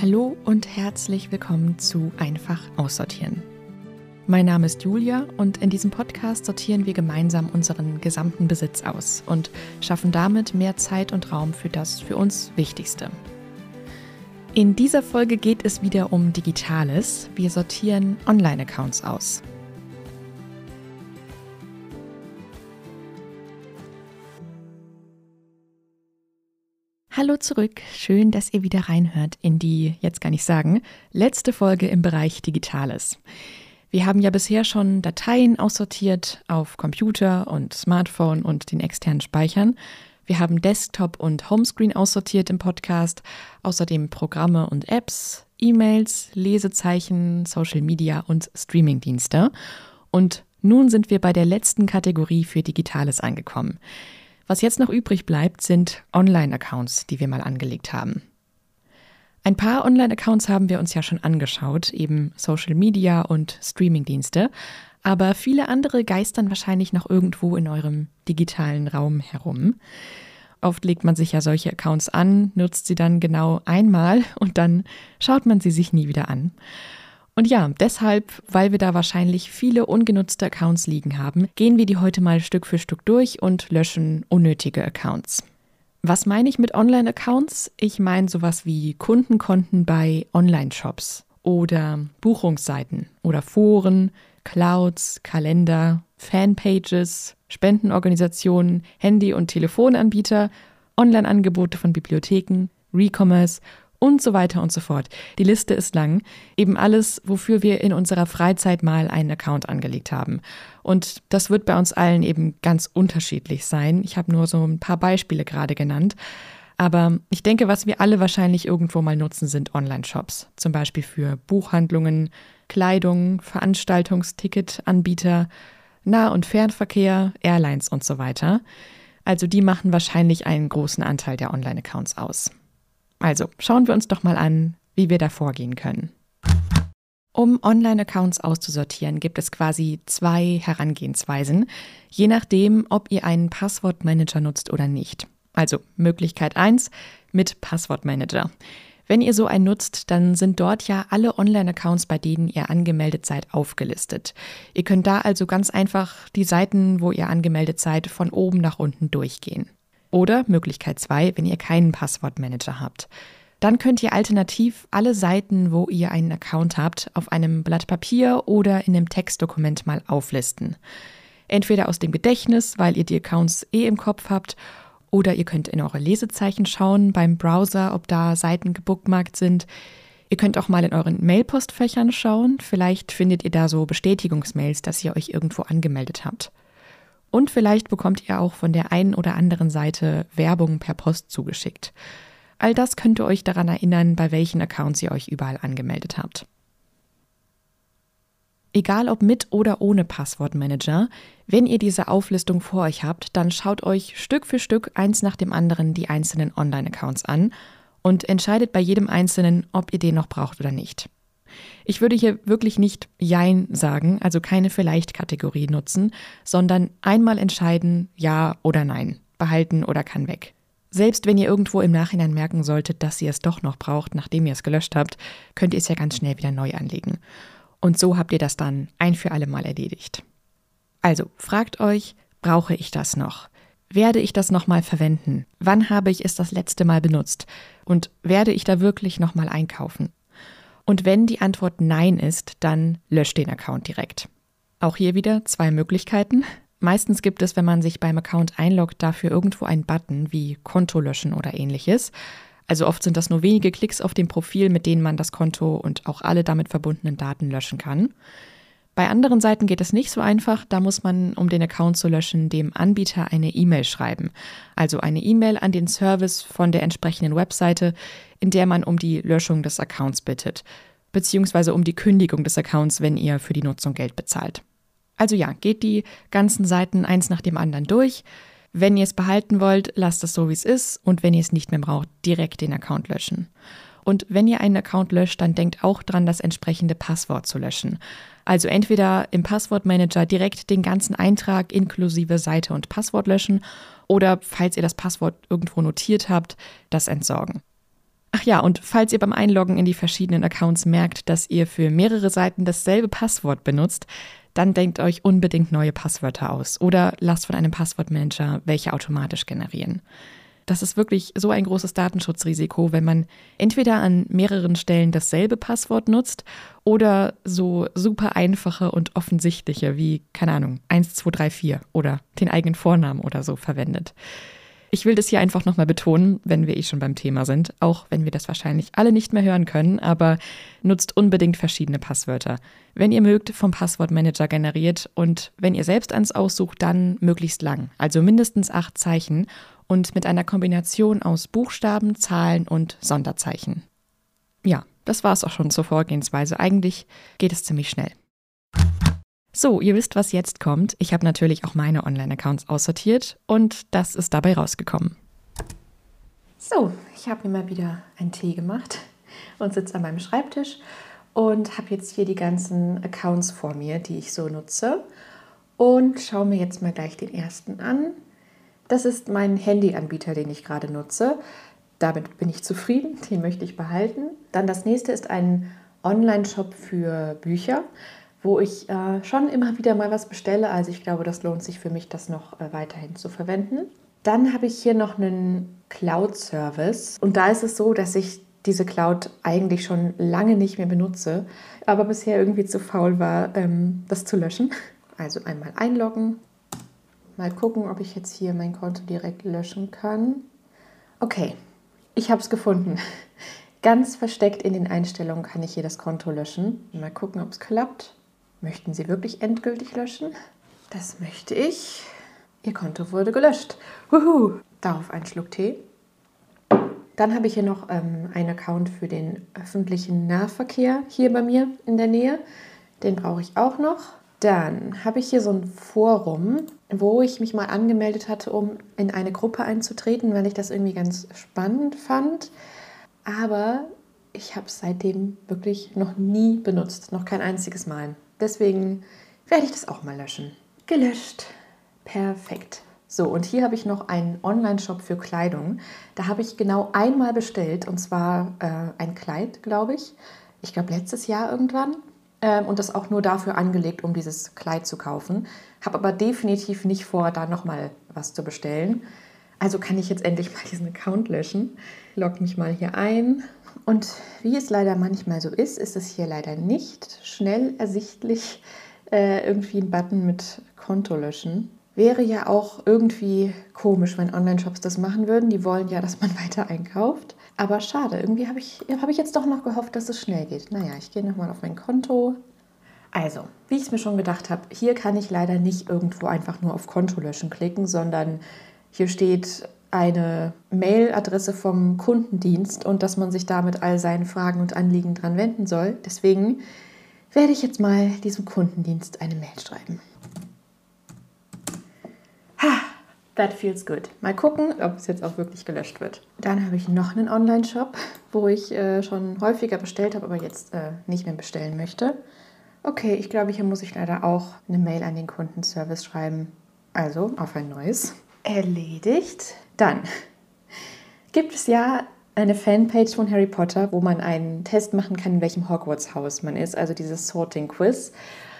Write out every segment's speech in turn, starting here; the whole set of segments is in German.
Hallo und herzlich willkommen zu Einfach aussortieren. Mein Name ist Julia und in diesem Podcast sortieren wir gemeinsam unseren gesamten Besitz aus und schaffen damit mehr Zeit und Raum für das für uns Wichtigste. In dieser Folge geht es wieder um Digitales. Wir sortieren Online-Accounts aus. Hallo zurück, schön, dass ihr wieder reinhört in die, jetzt kann ich sagen, letzte Folge im Bereich Digitales. Wir haben ja bisher schon Dateien aussortiert auf Computer und Smartphone und den externen Speichern. Wir haben Desktop und Homescreen aussortiert im Podcast, außerdem Programme und Apps, E-Mails, Lesezeichen, Social Media und Streamingdienste. Und nun sind wir bei der letzten Kategorie für Digitales angekommen. Was jetzt noch übrig bleibt, sind Online-Accounts, die wir mal angelegt haben. Ein paar Online-Accounts haben wir uns ja schon angeschaut, eben Social Media und Streaming-Dienste, aber viele andere geistern wahrscheinlich noch irgendwo in eurem digitalen Raum herum. Oft legt man sich ja solche Accounts an, nutzt sie dann genau einmal und dann schaut man sie sich nie wieder an. Und ja, deshalb, weil wir da wahrscheinlich viele ungenutzte Accounts liegen haben, gehen wir die heute mal Stück für Stück durch und löschen unnötige Accounts. Was meine ich mit Online-Accounts? Ich meine sowas wie Kundenkonten bei Online-Shops oder Buchungsseiten oder Foren, Clouds, Kalender, Fanpages, Spendenorganisationen, Handy- und Telefonanbieter, Online-Angebote von Bibliotheken, Recommerce und so weiter und so fort. Die Liste ist lang. Eben alles, wofür wir in unserer Freizeit mal einen Account angelegt haben. Und das wird bei uns allen eben ganz unterschiedlich sein. Ich habe nur so ein paar Beispiele gerade genannt. Aber ich denke, was wir alle wahrscheinlich irgendwo mal nutzen, sind Online-Shops. Zum Beispiel für Buchhandlungen, Kleidung, Veranstaltungsticket-Anbieter, Nah- und Fernverkehr, Airlines und so weiter. Also die machen wahrscheinlich einen großen Anteil der Online-Accounts aus. Also schauen wir uns doch mal an, wie wir da vorgehen können. Um Online-Accounts auszusortieren, gibt es quasi zwei Herangehensweisen, je nachdem, ob ihr einen Passwortmanager nutzt oder nicht. Also Möglichkeit 1 mit Passwortmanager. Wenn ihr so einen nutzt, dann sind dort ja alle Online-Accounts, bei denen ihr angemeldet seid, aufgelistet. Ihr könnt da also ganz einfach die Seiten, wo ihr angemeldet seid, von oben nach unten durchgehen. Oder Möglichkeit 2, wenn ihr keinen Passwortmanager habt. Dann könnt ihr alternativ alle Seiten, wo ihr einen Account habt, auf einem Blatt Papier oder in einem Textdokument mal auflisten. Entweder aus dem Gedächtnis, weil ihr die Accounts eh im Kopf habt, oder ihr könnt in eure Lesezeichen schauen beim Browser, ob da Seiten gebookmarkt sind. Ihr könnt auch mal in euren Mailpostfächern schauen. Vielleicht findet ihr da so Bestätigungsmails, dass ihr euch irgendwo angemeldet habt. Und vielleicht bekommt ihr auch von der einen oder anderen Seite Werbung per Post zugeschickt. All das könnt ihr euch daran erinnern, bei welchen Accounts ihr euch überall angemeldet habt. Egal ob mit oder ohne Passwortmanager, wenn ihr diese Auflistung vor euch habt, dann schaut euch Stück für Stück eins nach dem anderen die einzelnen Online-Accounts an und entscheidet bei jedem einzelnen, ob ihr den noch braucht oder nicht. Ich würde hier wirklich nicht Jein sagen, also keine Vielleicht-Kategorie nutzen, sondern einmal entscheiden Ja oder Nein, behalten oder kann weg. Selbst wenn ihr irgendwo im Nachhinein merken solltet, dass ihr es doch noch braucht, nachdem ihr es gelöscht habt, könnt ihr es ja ganz schnell wieder neu anlegen. Und so habt ihr das dann ein für alle Mal erledigt. Also fragt euch, brauche ich das noch? Werde ich das nochmal verwenden? Wann habe ich es das letzte Mal benutzt? Und werde ich da wirklich nochmal einkaufen? Und wenn die Antwort Nein ist, dann löscht den Account direkt. Auch hier wieder zwei Möglichkeiten. Meistens gibt es, wenn man sich beim Account einloggt, dafür irgendwo einen Button wie Konto löschen oder ähnliches. Also oft sind das nur wenige Klicks auf dem Profil, mit denen man das Konto und auch alle damit verbundenen Daten löschen kann. Bei anderen Seiten geht es nicht so einfach. Da muss man, um den Account zu löschen, dem Anbieter eine E-Mail schreiben. Also eine E-Mail an den Service von der entsprechenden Webseite, in der man um die Löschung des Accounts bittet, beziehungsweise um die Kündigung des Accounts, wenn ihr für die Nutzung Geld bezahlt. Also ja, geht die ganzen Seiten eins nach dem anderen durch. Wenn ihr es behalten wollt, lasst es so, wie es ist und wenn ihr es nicht mehr braucht, direkt den Account löschen. Und wenn ihr einen Account löscht, dann denkt auch dran, das entsprechende Passwort zu löschen. Also entweder im Passwortmanager direkt den ganzen Eintrag inklusive Seite und Passwort löschen oder falls ihr das Passwort irgendwo notiert habt, das entsorgen. Ach ja, und falls ihr beim Einloggen in die verschiedenen Accounts merkt, dass ihr für mehrere Seiten dasselbe Passwort benutzt, dann denkt euch unbedingt neue Passwörter aus oder lasst von einem Passwortmanager welche automatisch generieren. Das ist wirklich so ein großes Datenschutzrisiko, wenn man entweder an mehreren Stellen dasselbe Passwort nutzt oder so super einfache und offensichtliche wie, keine Ahnung, 1234 oder den eigenen Vornamen oder so verwendet. Ich will das hier einfach nochmal betonen, wenn wir eh schon beim Thema sind, auch wenn wir das wahrscheinlich alle nicht mehr hören können, aber nutzt unbedingt verschiedene Passwörter. Wenn ihr mögt, vom Passwortmanager generiert und wenn ihr selbst eins aussucht, dann möglichst lang, also mindestens acht Zeichen und mit einer Kombination aus Buchstaben, Zahlen und Sonderzeichen. Ja, das war es auch schon zur Vorgehensweise. Eigentlich geht es ziemlich schnell. So, ihr wisst, was jetzt kommt. Ich habe natürlich auch meine Online-Accounts aussortiert und das ist dabei rausgekommen. So, ich habe mir mal wieder einen Tee gemacht und sitze an meinem Schreibtisch und habe jetzt hier die ganzen Accounts vor mir, die ich so nutze. Und schaue mir jetzt mal gleich den ersten an. Das ist mein Handyanbieter, den ich gerade nutze. Damit bin ich zufrieden, den möchte ich behalten. Dann das nächste ist ein Online-Shop für Bücher wo ich äh, schon immer wieder mal was bestelle. Also ich glaube, das lohnt sich für mich, das noch äh, weiterhin zu verwenden. Dann habe ich hier noch einen Cloud-Service und da ist es so, dass ich diese Cloud eigentlich schon lange nicht mehr benutze, aber bisher irgendwie zu faul war, ähm, das zu löschen. Also einmal einloggen, mal gucken, ob ich jetzt hier mein Konto direkt löschen kann. Okay, ich habe es gefunden. Ganz versteckt in den Einstellungen kann ich hier das Konto löschen. Mal gucken, ob es klappt. Möchten Sie wirklich endgültig löschen? Das möchte ich. Ihr Konto wurde gelöscht. Huhu. Darauf einen Schluck Tee. Dann habe ich hier noch ähm, einen Account für den öffentlichen Nahverkehr hier bei mir in der Nähe. Den brauche ich auch noch. Dann habe ich hier so ein Forum, wo ich mich mal angemeldet hatte, um in eine Gruppe einzutreten, weil ich das irgendwie ganz spannend fand. Aber ich habe es seitdem wirklich noch nie benutzt, noch kein einziges Mal. Deswegen werde ich das auch mal löschen. Gelöscht. Perfekt. So, und hier habe ich noch einen Online-Shop für Kleidung. Da habe ich genau einmal bestellt, und zwar äh, ein Kleid, glaube ich. Ich glaube letztes Jahr irgendwann. Ähm, und das auch nur dafür angelegt, um dieses Kleid zu kaufen. Habe aber definitiv nicht vor, da nochmal was zu bestellen. Also kann ich jetzt endlich mal diesen Account löschen. Log mich mal hier ein. Und wie es leider manchmal so ist, ist es hier leider nicht schnell ersichtlich äh, irgendwie ein Button mit Konto löschen. Wäre ja auch irgendwie komisch, wenn Online-Shops das machen würden. Die wollen ja, dass man weiter einkauft. Aber schade, irgendwie habe ich, hab ich jetzt doch noch gehofft, dass es schnell geht. Naja, ich gehe nochmal auf mein Konto. Also, wie ich es mir schon gedacht habe, hier kann ich leider nicht irgendwo einfach nur auf Konto löschen klicken, sondern hier steht eine Mailadresse vom Kundendienst und dass man sich da mit all seinen Fragen und Anliegen dran wenden soll. Deswegen werde ich jetzt mal diesem Kundendienst eine Mail schreiben. That feels good. Mal gucken, ob es jetzt auch wirklich gelöscht wird. Dann habe ich noch einen Online-Shop, wo ich äh, schon häufiger bestellt habe, aber jetzt äh, nicht mehr bestellen möchte. Okay, ich glaube, hier muss ich leider auch eine Mail an den Kundenservice schreiben. Also auf ein neues. Erledigt. Dann gibt es ja eine Fanpage von Harry Potter, wo man einen Test machen kann, in welchem Hogwarts-Haus man ist, also dieses Sorting-Quiz.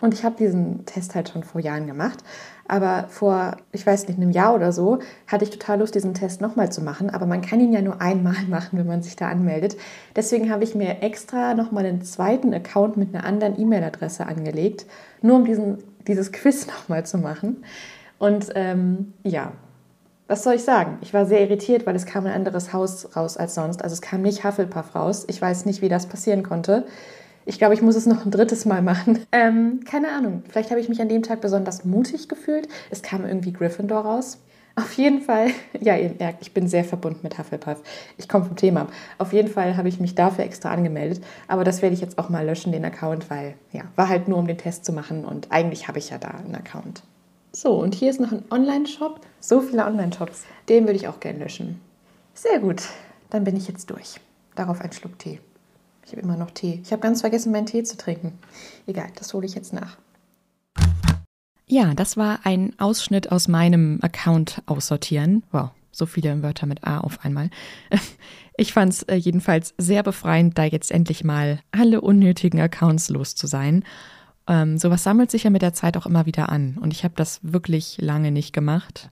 Und ich habe diesen Test halt schon vor Jahren gemacht. Aber vor, ich weiß nicht, einem Jahr oder so, hatte ich total Lust, diesen Test nochmal zu machen. Aber man kann ihn ja nur einmal machen, wenn man sich da anmeldet. Deswegen habe ich mir extra nochmal einen zweiten Account mit einer anderen E-Mail-Adresse angelegt, nur um diesen, dieses Quiz nochmal zu machen. Und ähm, ja, was soll ich sagen? Ich war sehr irritiert, weil es kam ein anderes Haus raus als sonst. Also es kam nicht Hufflepuff raus. Ich weiß nicht, wie das passieren konnte. Ich glaube, ich muss es noch ein drittes Mal machen. Ähm, keine Ahnung. Vielleicht habe ich mich an dem Tag besonders mutig gefühlt. Es kam irgendwie Gryffindor raus. Auf jeden Fall, ja, ihr merkt, ich bin sehr verbunden mit Hufflepuff. Ich komme vom Thema. Auf jeden Fall habe ich mich dafür extra angemeldet. Aber das werde ich jetzt auch mal löschen, den Account, weil, ja, war halt nur, um den Test zu machen. Und eigentlich habe ich ja da einen Account. So, und hier ist noch ein Online-Shop. So viele Online-Shops. Den würde ich auch gerne löschen. Sehr gut. Dann bin ich jetzt durch. Darauf ein Schluck Tee. Ich habe immer noch Tee. Ich habe ganz vergessen, meinen Tee zu trinken. Egal, das hole ich jetzt nach. Ja, das war ein Ausschnitt aus meinem Account aussortieren. Wow, so viele Wörter mit A auf einmal. Ich fand es äh, jedenfalls sehr befreiend, da jetzt endlich mal alle unnötigen Accounts los zu sein. Ähm, sowas sammelt sich ja mit der Zeit auch immer wieder an und ich habe das wirklich lange nicht gemacht.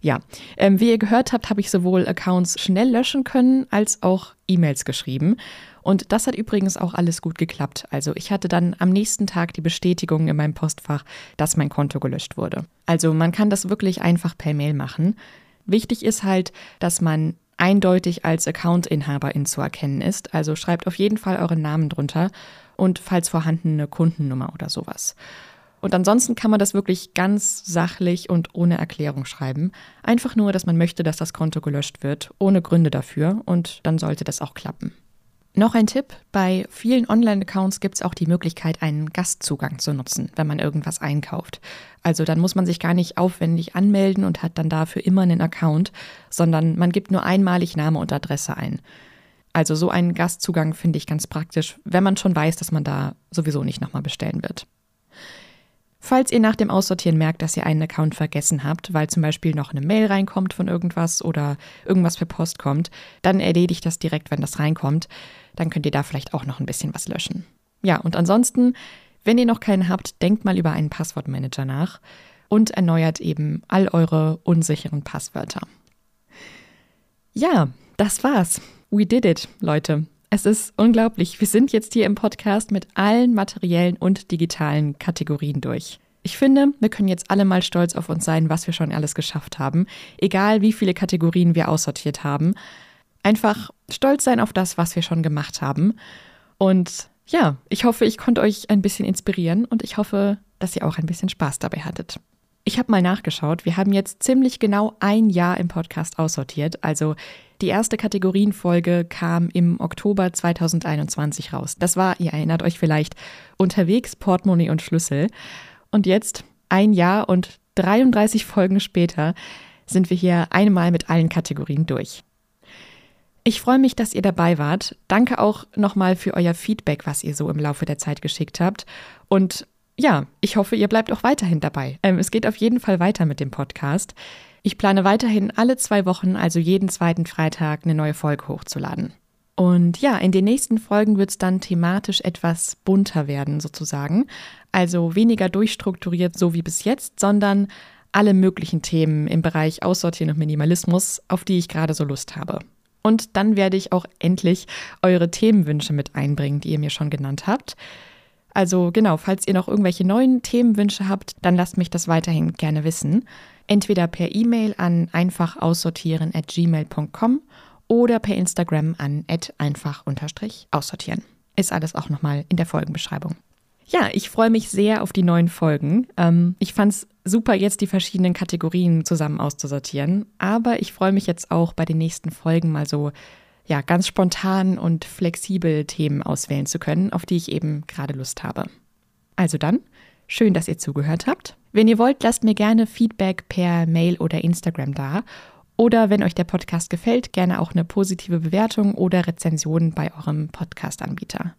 Ja, ähm, wie ihr gehört habt, habe ich sowohl Accounts schnell löschen können als auch E-Mails geschrieben. Und das hat übrigens auch alles gut geklappt. Also ich hatte dann am nächsten Tag die Bestätigung in meinem Postfach, dass mein Konto gelöscht wurde. Also man kann das wirklich einfach per Mail machen. Wichtig ist halt, dass man eindeutig als Accountinhaberin zu erkennen ist. Also schreibt auf jeden Fall euren Namen drunter und falls vorhanden eine Kundennummer oder sowas. Und ansonsten kann man das wirklich ganz sachlich und ohne Erklärung schreiben. Einfach nur, dass man möchte, dass das Konto gelöscht wird, ohne Gründe dafür und dann sollte das auch klappen. Noch ein Tipp, bei vielen Online-Accounts gibt es auch die Möglichkeit, einen Gastzugang zu nutzen, wenn man irgendwas einkauft. Also dann muss man sich gar nicht aufwendig anmelden und hat dann dafür immer einen Account, sondern man gibt nur einmalig Name und Adresse ein. Also so einen Gastzugang finde ich ganz praktisch, wenn man schon weiß, dass man da sowieso nicht nochmal bestellen wird. Falls ihr nach dem Aussortieren merkt, dass ihr einen Account vergessen habt, weil zum Beispiel noch eine Mail reinkommt von irgendwas oder irgendwas per Post kommt, dann erledigt das direkt, wenn das reinkommt. Dann könnt ihr da vielleicht auch noch ein bisschen was löschen. Ja, und ansonsten, wenn ihr noch keinen habt, denkt mal über einen Passwortmanager nach und erneuert eben all eure unsicheren Passwörter. Ja, das war's. We did it, Leute. Es ist unglaublich. Wir sind jetzt hier im Podcast mit allen materiellen und digitalen Kategorien durch. Ich finde, wir können jetzt alle mal stolz auf uns sein, was wir schon alles geschafft haben, egal wie viele Kategorien wir aussortiert haben. Einfach stolz sein auf das, was wir schon gemacht haben. Und ja, ich hoffe, ich konnte euch ein bisschen inspirieren und ich hoffe, dass ihr auch ein bisschen Spaß dabei hattet. Ich habe mal nachgeschaut. Wir haben jetzt ziemlich genau ein Jahr im Podcast aussortiert. Also die erste Kategorienfolge kam im Oktober 2021 raus. Das war, ihr erinnert euch vielleicht, unterwegs Portemonnaie und Schlüssel. Und jetzt, ein Jahr und 33 Folgen später, sind wir hier einmal mit allen Kategorien durch. Ich freue mich, dass ihr dabei wart. Danke auch nochmal für euer Feedback, was ihr so im Laufe der Zeit geschickt habt. Und ja, ich hoffe, ihr bleibt auch weiterhin dabei. Ähm, es geht auf jeden Fall weiter mit dem Podcast. Ich plane weiterhin alle zwei Wochen, also jeden zweiten Freitag, eine neue Folge hochzuladen. Und ja, in den nächsten Folgen wird es dann thematisch etwas bunter werden, sozusagen. Also weniger durchstrukturiert, so wie bis jetzt, sondern alle möglichen Themen im Bereich Aussortieren und Minimalismus, auf die ich gerade so Lust habe. Und dann werde ich auch endlich eure Themenwünsche mit einbringen, die ihr mir schon genannt habt. Also genau, falls ihr noch irgendwelche neuen Themenwünsche habt, dann lasst mich das weiterhin gerne wissen. Entweder per E-Mail an einfachaussortieren@gmail.com oder per Instagram an einfach-aussortieren. Ist alles auch nochmal in der Folgenbeschreibung. Ja, ich freue mich sehr auf die neuen Folgen. Ähm, ich fand es super, jetzt die verschiedenen Kategorien zusammen auszusortieren. Aber ich freue mich jetzt auch bei den nächsten Folgen mal so ja, ganz spontan und flexibel Themen auswählen zu können, auf die ich eben gerade Lust habe. Also dann, schön, dass ihr zugehört habt. Wenn ihr wollt, lasst mir gerne Feedback per Mail oder Instagram da. Oder wenn euch der Podcast gefällt, gerne auch eine positive Bewertung oder Rezension bei eurem Podcast-Anbieter.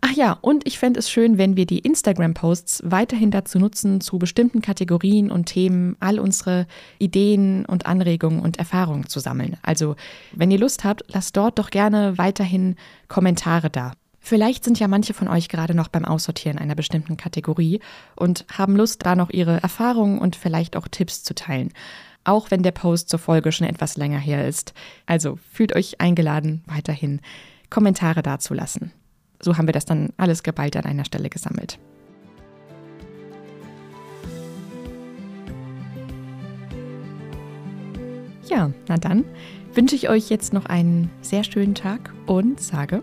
Ach ja, und ich fände es schön, wenn wir die Instagram-Posts weiterhin dazu nutzen, zu bestimmten Kategorien und Themen all unsere Ideen und Anregungen und Erfahrungen zu sammeln. Also, wenn ihr Lust habt, lasst dort doch gerne weiterhin Kommentare da. Vielleicht sind ja manche von euch gerade noch beim Aussortieren einer bestimmten Kategorie und haben Lust, da noch ihre Erfahrungen und vielleicht auch Tipps zu teilen. Auch wenn der Post zur Folge schon etwas länger her ist. Also fühlt euch eingeladen, weiterhin Kommentare dazulassen so haben wir das dann alles geballt an einer Stelle gesammelt. Ja, na dann wünsche ich euch jetzt noch einen sehr schönen Tag und sage